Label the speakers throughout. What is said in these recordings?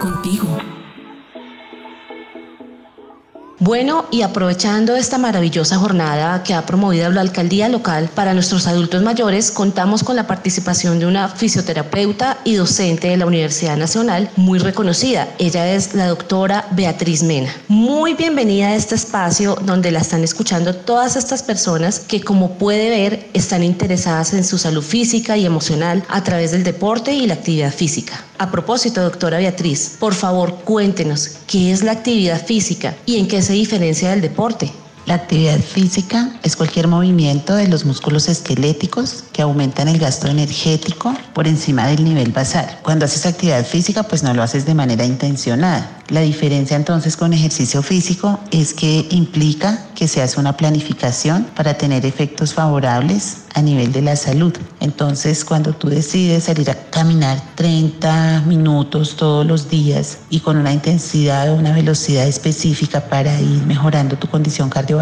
Speaker 1: Contigo.
Speaker 2: Bueno, y aprovechando esta maravillosa jornada que ha promovido la alcaldía local para nuestros adultos mayores, contamos con la participación de una fisioterapeuta y docente de la Universidad Nacional muy reconocida. Ella es la doctora Beatriz Mena. Muy bienvenida a este espacio donde la están escuchando todas estas personas que, como puede ver, están interesadas en su salud física y emocional a través del deporte y la actividad física. A propósito, doctora Beatriz, por favor cuéntenos qué es la actividad física y en qué se diferencia del deporte.
Speaker 3: La actividad física es cualquier movimiento de los músculos esqueléticos que aumentan el gasto energético por encima del nivel basal. Cuando haces actividad física, pues no lo haces de manera intencionada. La diferencia entonces con ejercicio físico es que implica que se hace una planificación para tener efectos favorables a nivel de la salud. Entonces, cuando tú decides salir a caminar 30 minutos todos los días y con una intensidad o una velocidad específica para ir mejorando tu condición cardiovascular,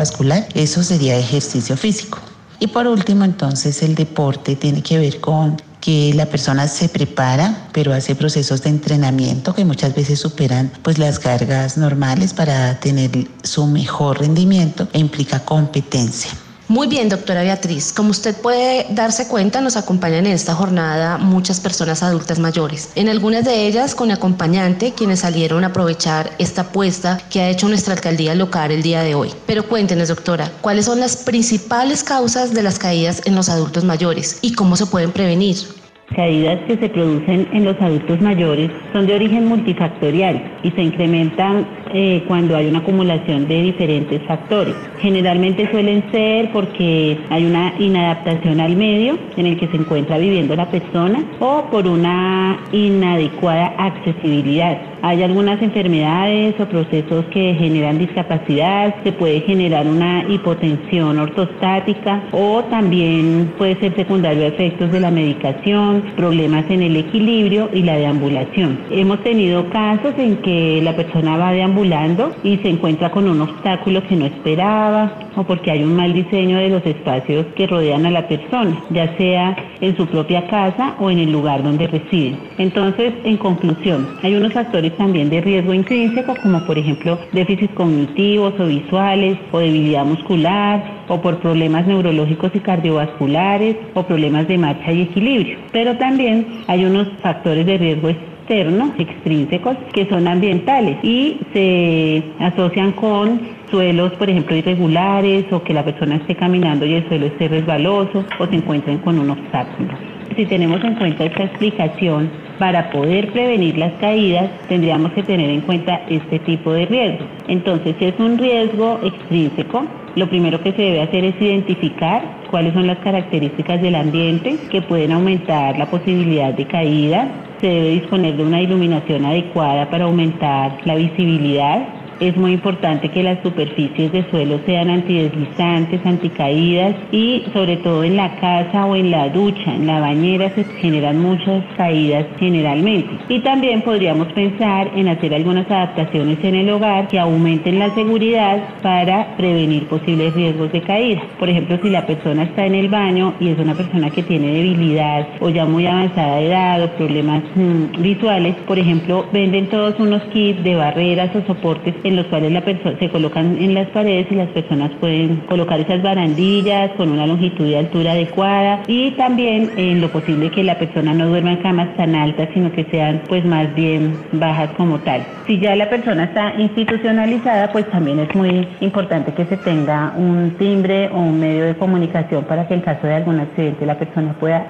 Speaker 3: eso sería ejercicio físico. Y por último, entonces, el deporte tiene que ver con que la persona se prepara, pero hace procesos de entrenamiento que muchas veces superan pues las cargas normales para tener su mejor rendimiento e implica competencia.
Speaker 2: Muy bien, doctora Beatriz. Como usted puede darse cuenta, nos acompañan en esta jornada muchas personas adultas mayores. En algunas de ellas con acompañante, quienes salieron a aprovechar esta apuesta que ha hecho nuestra alcaldía local el día de hoy. Pero cuéntenos, doctora, ¿cuáles son las principales causas de las caídas en los adultos mayores y cómo se pueden prevenir?
Speaker 4: caídas que se producen en los adultos mayores son de origen multifactorial y se incrementan eh, cuando hay una acumulación de diferentes factores. Generalmente suelen ser porque hay una inadaptación al medio en el que se encuentra viviendo la persona o por una inadecuada accesibilidad. Hay algunas enfermedades o procesos que generan discapacidad, se puede generar una hipotensión ortostática o también puede ser secundario a efectos de la medicación, problemas en el equilibrio y la deambulación. Hemos tenido casos en que la persona va deambulando y se encuentra con un obstáculo que no esperaba o porque hay un mal diseño de los espacios que rodean a la persona, ya sea en su propia casa o en el lugar donde reside. Entonces, en conclusión, hay unos factores también de riesgo intrínseco como por ejemplo déficits cognitivos o visuales o debilidad muscular o por problemas neurológicos y cardiovasculares o problemas de marcha y equilibrio. Pero también hay unos factores de riesgo externos, extrínsecos, que son ambientales y se asocian con suelos, por ejemplo, irregulares o que la persona esté caminando y el suelo esté resbaloso o se encuentren con un obstáculo. Si tenemos en cuenta esta explicación, para poder prevenir las caídas tendríamos que tener en cuenta este tipo de riesgos. Entonces, si es un riesgo extrínseco, lo primero que se debe hacer es identificar cuáles son las características del ambiente que pueden aumentar la posibilidad de caída. Se debe disponer de una iluminación adecuada para aumentar la visibilidad es muy importante que las superficies de suelo sean antideslizantes, anticaídas y sobre todo en la casa o en la ducha, en la bañera se generan muchas caídas generalmente. Y también podríamos pensar en hacer algunas adaptaciones en el hogar que aumenten la seguridad para prevenir posibles riesgos de caída. Por ejemplo, si la persona está en el baño y es una persona que tiene debilidad o ya muy avanzada edad o problemas mm, visuales, por ejemplo, venden todos unos kits de barreras o soportes en los cuales la se colocan en las paredes y las personas pueden colocar esas barandillas con una longitud y altura adecuada y también en lo posible que la persona no duerma en camas tan altas, sino que sean pues más bien bajas como tal. Si ya la persona está institucionalizada, pues también es muy importante que se tenga un timbre o un medio de comunicación para que en caso de algún accidente la persona pueda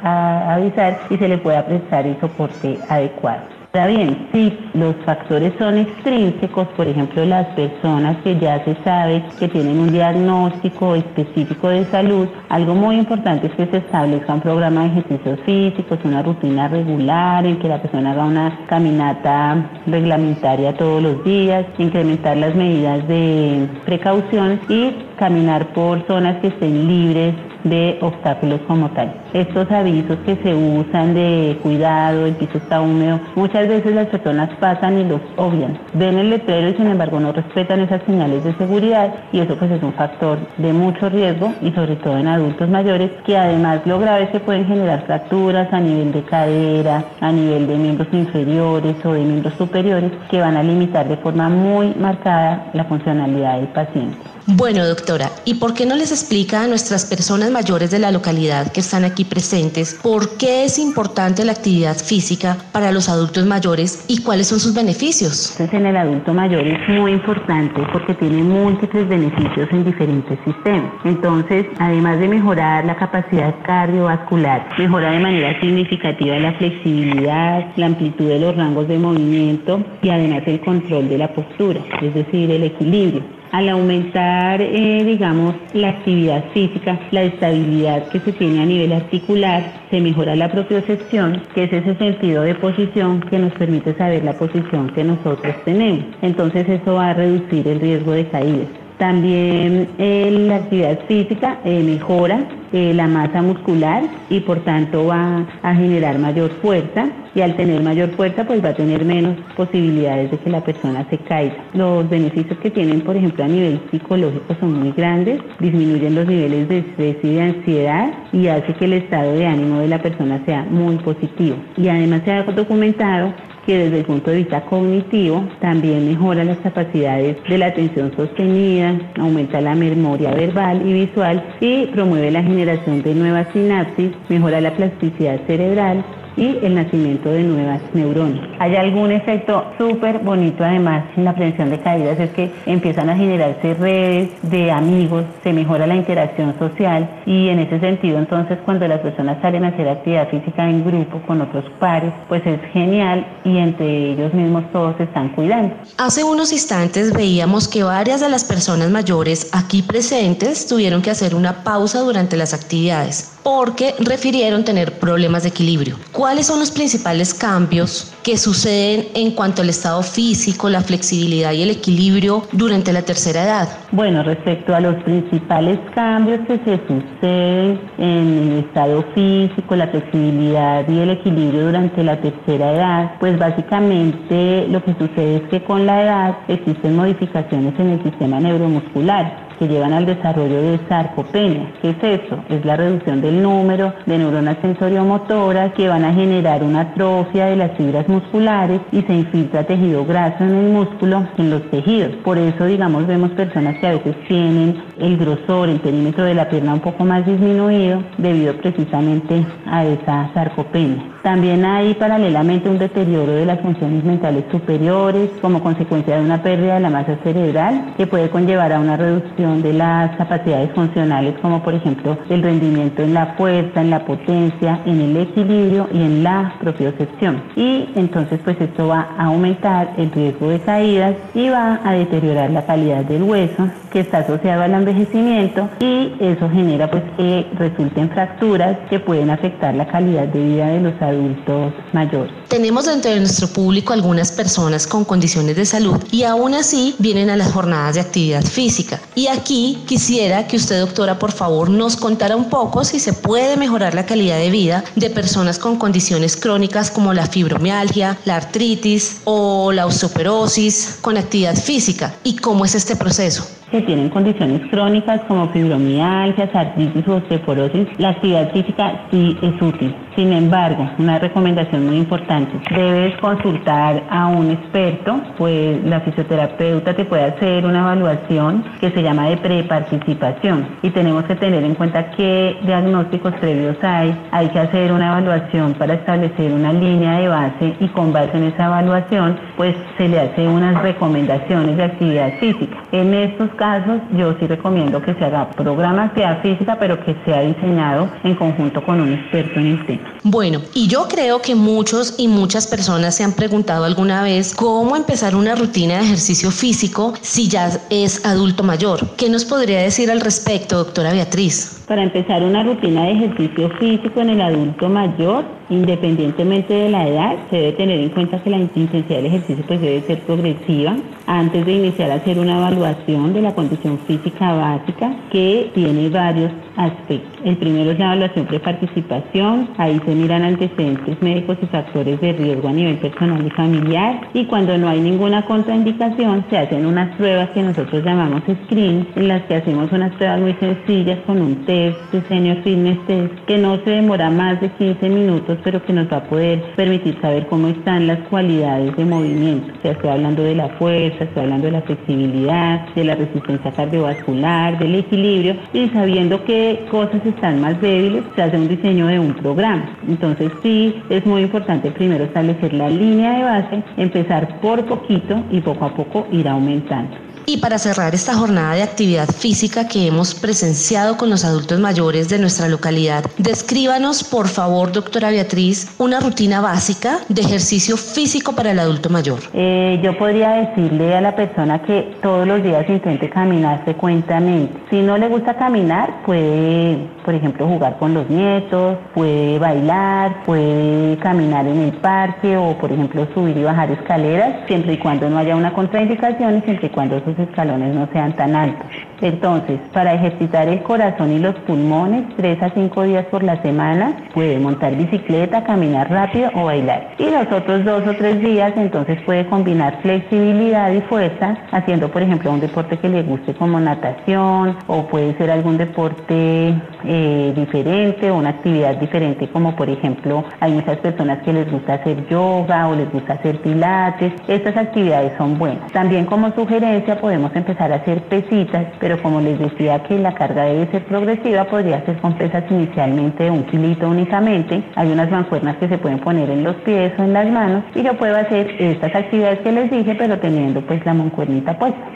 Speaker 4: avisar y se le pueda prestar el soporte adecuado. Ahora bien, si los factores son extrínsecos, por ejemplo, las personas que ya se sabe que tienen un diagnóstico específico de salud, algo muy importante es que se establezca un programa de ejercicios físicos, una rutina regular en que la persona haga una caminata reglamentaria todos los días, incrementar las medidas de precaución y caminar por zonas que estén libres de obstáculos como tal. Estos avisos que se usan de cuidado, el piso está húmedo, muchas veces las personas pasan y los obvian. Ven el letrero y sin embargo no respetan esas señales de seguridad y eso pues es un factor de mucho riesgo y sobre todo en adultos mayores que además lo grave es que pueden generar fracturas a nivel de cadera, a nivel de miembros inferiores o de miembros superiores que van a limitar de forma muy marcada la funcionalidad del paciente.
Speaker 2: Bueno, doctora, ¿y por qué no les explica a nuestras personas mayores de la localidad que están aquí presentes por qué es importante la actividad física para los adultos mayores y cuáles son sus beneficios?
Speaker 4: Entonces, en el adulto mayor es muy importante porque tiene múltiples beneficios en diferentes sistemas. Entonces, además de mejorar la capacidad cardiovascular, mejora de manera significativa la flexibilidad, la amplitud de los rangos de movimiento y además el control de la postura, es decir, el equilibrio al aumentar, eh, digamos, la actividad física, la estabilidad que se tiene a nivel articular, se mejora la propiocepción, que es ese sentido de posición que nos permite saber la posición que nosotros tenemos. Entonces eso va a reducir el riesgo de caídas. También eh, la actividad física eh, mejora eh, la masa muscular y por tanto va a generar mayor fuerza y al tener mayor fuerza pues va a tener menos posibilidades de que la persona se caiga. Los beneficios que tienen por ejemplo a nivel psicológico son muy grandes, disminuyen los niveles de estrés y de ansiedad y hace que el estado de ánimo de la persona sea muy positivo. Y además se ha documentado que desde el punto de vista cognitivo también mejora las capacidades de la atención sostenida, aumenta la memoria verbal y visual y promueve la generación de nuevas sinapsis, mejora la plasticidad cerebral y el nacimiento de nuevas neuronas. Hay algún efecto súper bonito además en la prevención de caídas, es que empiezan a generarse redes de amigos, se mejora la interacción social y en ese sentido entonces cuando las personas salen a hacer actividad física en grupo con otros pares, pues es genial y entre ellos mismos todos se están cuidando.
Speaker 2: Hace unos instantes veíamos que varias de las personas mayores aquí presentes tuvieron que hacer una pausa durante las actividades porque refirieron tener problemas de equilibrio. ¿Cuáles son los principales cambios que suceden en cuanto al estado físico, la flexibilidad y el equilibrio durante la tercera edad?
Speaker 4: Bueno, respecto a los principales cambios que se suceden en el estado físico, la flexibilidad y el equilibrio durante la tercera edad, pues básicamente lo que sucede es que con la edad existen modificaciones en el sistema neuromuscular que llevan al desarrollo de sarcopenia. ¿Qué es eso? Es la reducción del número de neuronas sensoriomotoras que van a generar una atrofia de las fibras musculares y se infiltra tejido graso en el músculo, en los tejidos. Por eso, digamos, vemos personas que a veces tienen el grosor, el perímetro de la pierna un poco más disminuido debido precisamente a esa sarcopenia. También hay paralelamente un deterioro de las funciones mentales superiores como consecuencia de una pérdida de la masa cerebral que puede conllevar a una reducción de las capacidades funcionales como por ejemplo el rendimiento en la fuerza, en la potencia, en el equilibrio y en la propiocepción. Y entonces pues esto va a aumentar el riesgo de caídas y va a deteriorar la calidad del hueso que está asociado al envejecimiento y eso genera pues que resulten fracturas que pueden afectar la calidad de vida de los adultos mayores.
Speaker 2: Tenemos dentro de nuestro público algunas personas con condiciones de salud y aún así vienen a las jornadas de actividad física. Y aquí quisiera que usted, doctora, por favor, nos contara un poco si se puede mejorar la calidad de vida de personas con condiciones crónicas como la fibromialgia, la artritis o la osteoporosis con actividad física. Y cómo es este proceso
Speaker 4: que tienen condiciones crónicas como fibromialgia, artritis o osteoporosis, la actividad física sí es útil. Sin embargo, una recomendación muy importante, debes consultar a un experto, pues la fisioterapeuta te puede hacer una evaluación que se llama de preparticipación y tenemos que tener en cuenta qué diagnósticos previos hay. Hay que hacer una evaluación para establecer una línea de base y con base en esa evaluación, pues se le hace unas recomendaciones de actividad física. En estos casos yo sí recomiendo que se haga programa de actividad física, pero que sea diseñado en conjunto con un experto en el tema.
Speaker 2: Bueno, y yo creo que muchos y muchas personas se han preguntado alguna vez cómo empezar una rutina de ejercicio físico si ya es adulto mayor. ¿Qué nos podría decir al respecto, doctora Beatriz?
Speaker 4: Para empezar una rutina de ejercicio físico en el adulto mayor, independientemente de la edad, se debe tener en cuenta que la intensidad del ejercicio pues debe ser progresiva. Antes de iniciar a hacer una evaluación de la condición física básica que tiene varios aspectos. El primero es la evaluación preparticipación, se miran antecedentes médicos y factores de riesgo a nivel personal y familiar y cuando no hay ninguna contraindicación se hacen unas pruebas que nosotros llamamos screen, en las que hacemos unas pruebas muy sencillas con un test de senior fitness test que no se demora más de 15 minutos pero que nos va a poder permitir saber cómo están las cualidades de movimiento. O sea, estoy hablando de la fuerza, estoy hablando de la flexibilidad, de la resistencia cardiovascular, del equilibrio y sabiendo qué cosas están más débiles, se hace un diseño de un programa. Entonces sí, es muy importante primero establecer la línea de base, empezar por poquito y poco a poco ir aumentando.
Speaker 2: Y para cerrar esta jornada de actividad física que hemos presenciado con los adultos mayores de nuestra localidad, descríbanos, por favor, doctora Beatriz, una rutina básica de ejercicio físico para el adulto mayor.
Speaker 4: Eh, yo podría decirle a la persona que todos los días intente caminar frecuentemente. Si no le gusta caminar, puede, por ejemplo, jugar con los nietos, puede bailar, puede caminar en el parque o, por ejemplo, subir y bajar escaleras, siempre y cuando no haya una contraindicación y siempre y cuando sus escalones no sean tan altos. Entonces, para ejercitar el corazón y los pulmones, tres a cinco días por la semana, puede montar bicicleta, caminar rápido o bailar. Y los otros dos o tres días, entonces puede combinar flexibilidad y fuerza, haciendo, por ejemplo, un deporte que le guste como natación o puede ser algún deporte eh, diferente o una actividad diferente, como por ejemplo, hay muchas personas que les gusta hacer yoga o les gusta hacer pilates. Estas actividades son buenas. También como sugerencia podemos empezar a hacer pesitas, pero como les decía que la carga debe ser progresiva, podría ser con pesas inicialmente de un kilito únicamente. Hay unas mancuernas que se pueden poner en los pies o en las manos y yo puedo hacer estas actividades que les dije, pero teniendo pues la mancuernita puesta.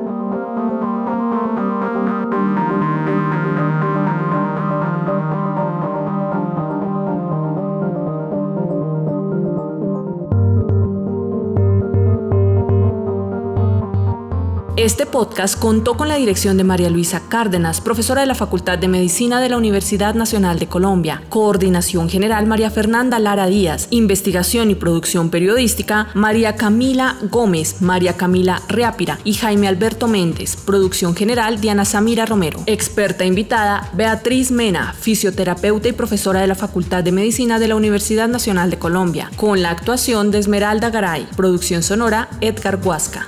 Speaker 1: Este podcast contó con la dirección de María Luisa Cárdenas, profesora de la Facultad de Medicina de la Universidad Nacional de Colombia. Coordinación General María Fernanda Lara Díaz. Investigación y producción periodística María Camila Gómez, María Camila Reápira y Jaime Alberto Méndez. Producción General Diana Samira Romero. Experta invitada Beatriz Mena, fisioterapeuta y profesora de la Facultad de Medicina de la Universidad Nacional de Colombia. Con la actuación de Esmeralda Garay. Producción sonora Edgar Huasca.